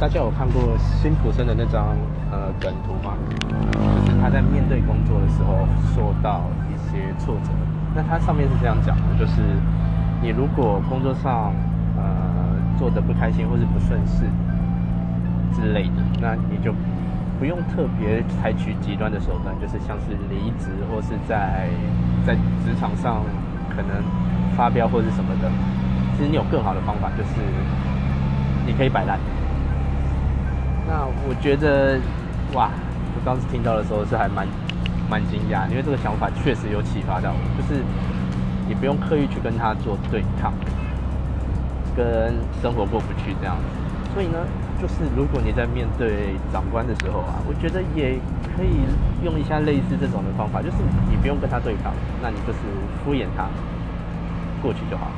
大家有看过辛普森的那张呃梗图吗？就是他在面对工作的时候受到一些挫折。那他上面是这样讲的，就是你如果工作上呃做的不开心或是不顺势之类的，那你就不用特别采取极端的手段，就是像是离职或是在在职场上可能发飙或是什么的。其实你有更好的方法，就是你可以摆烂。我觉得，哇，我当时听到的时候是还蛮蛮惊讶，因为这个想法确实有启发到我，就是你不用刻意去跟他做对抗，跟生活过不去这样子。所以呢，就是如果你在面对长官的时候啊，我觉得也可以用一下类似这种的方法，就是你不用跟他对抗，那你就是敷衍他过去就好了。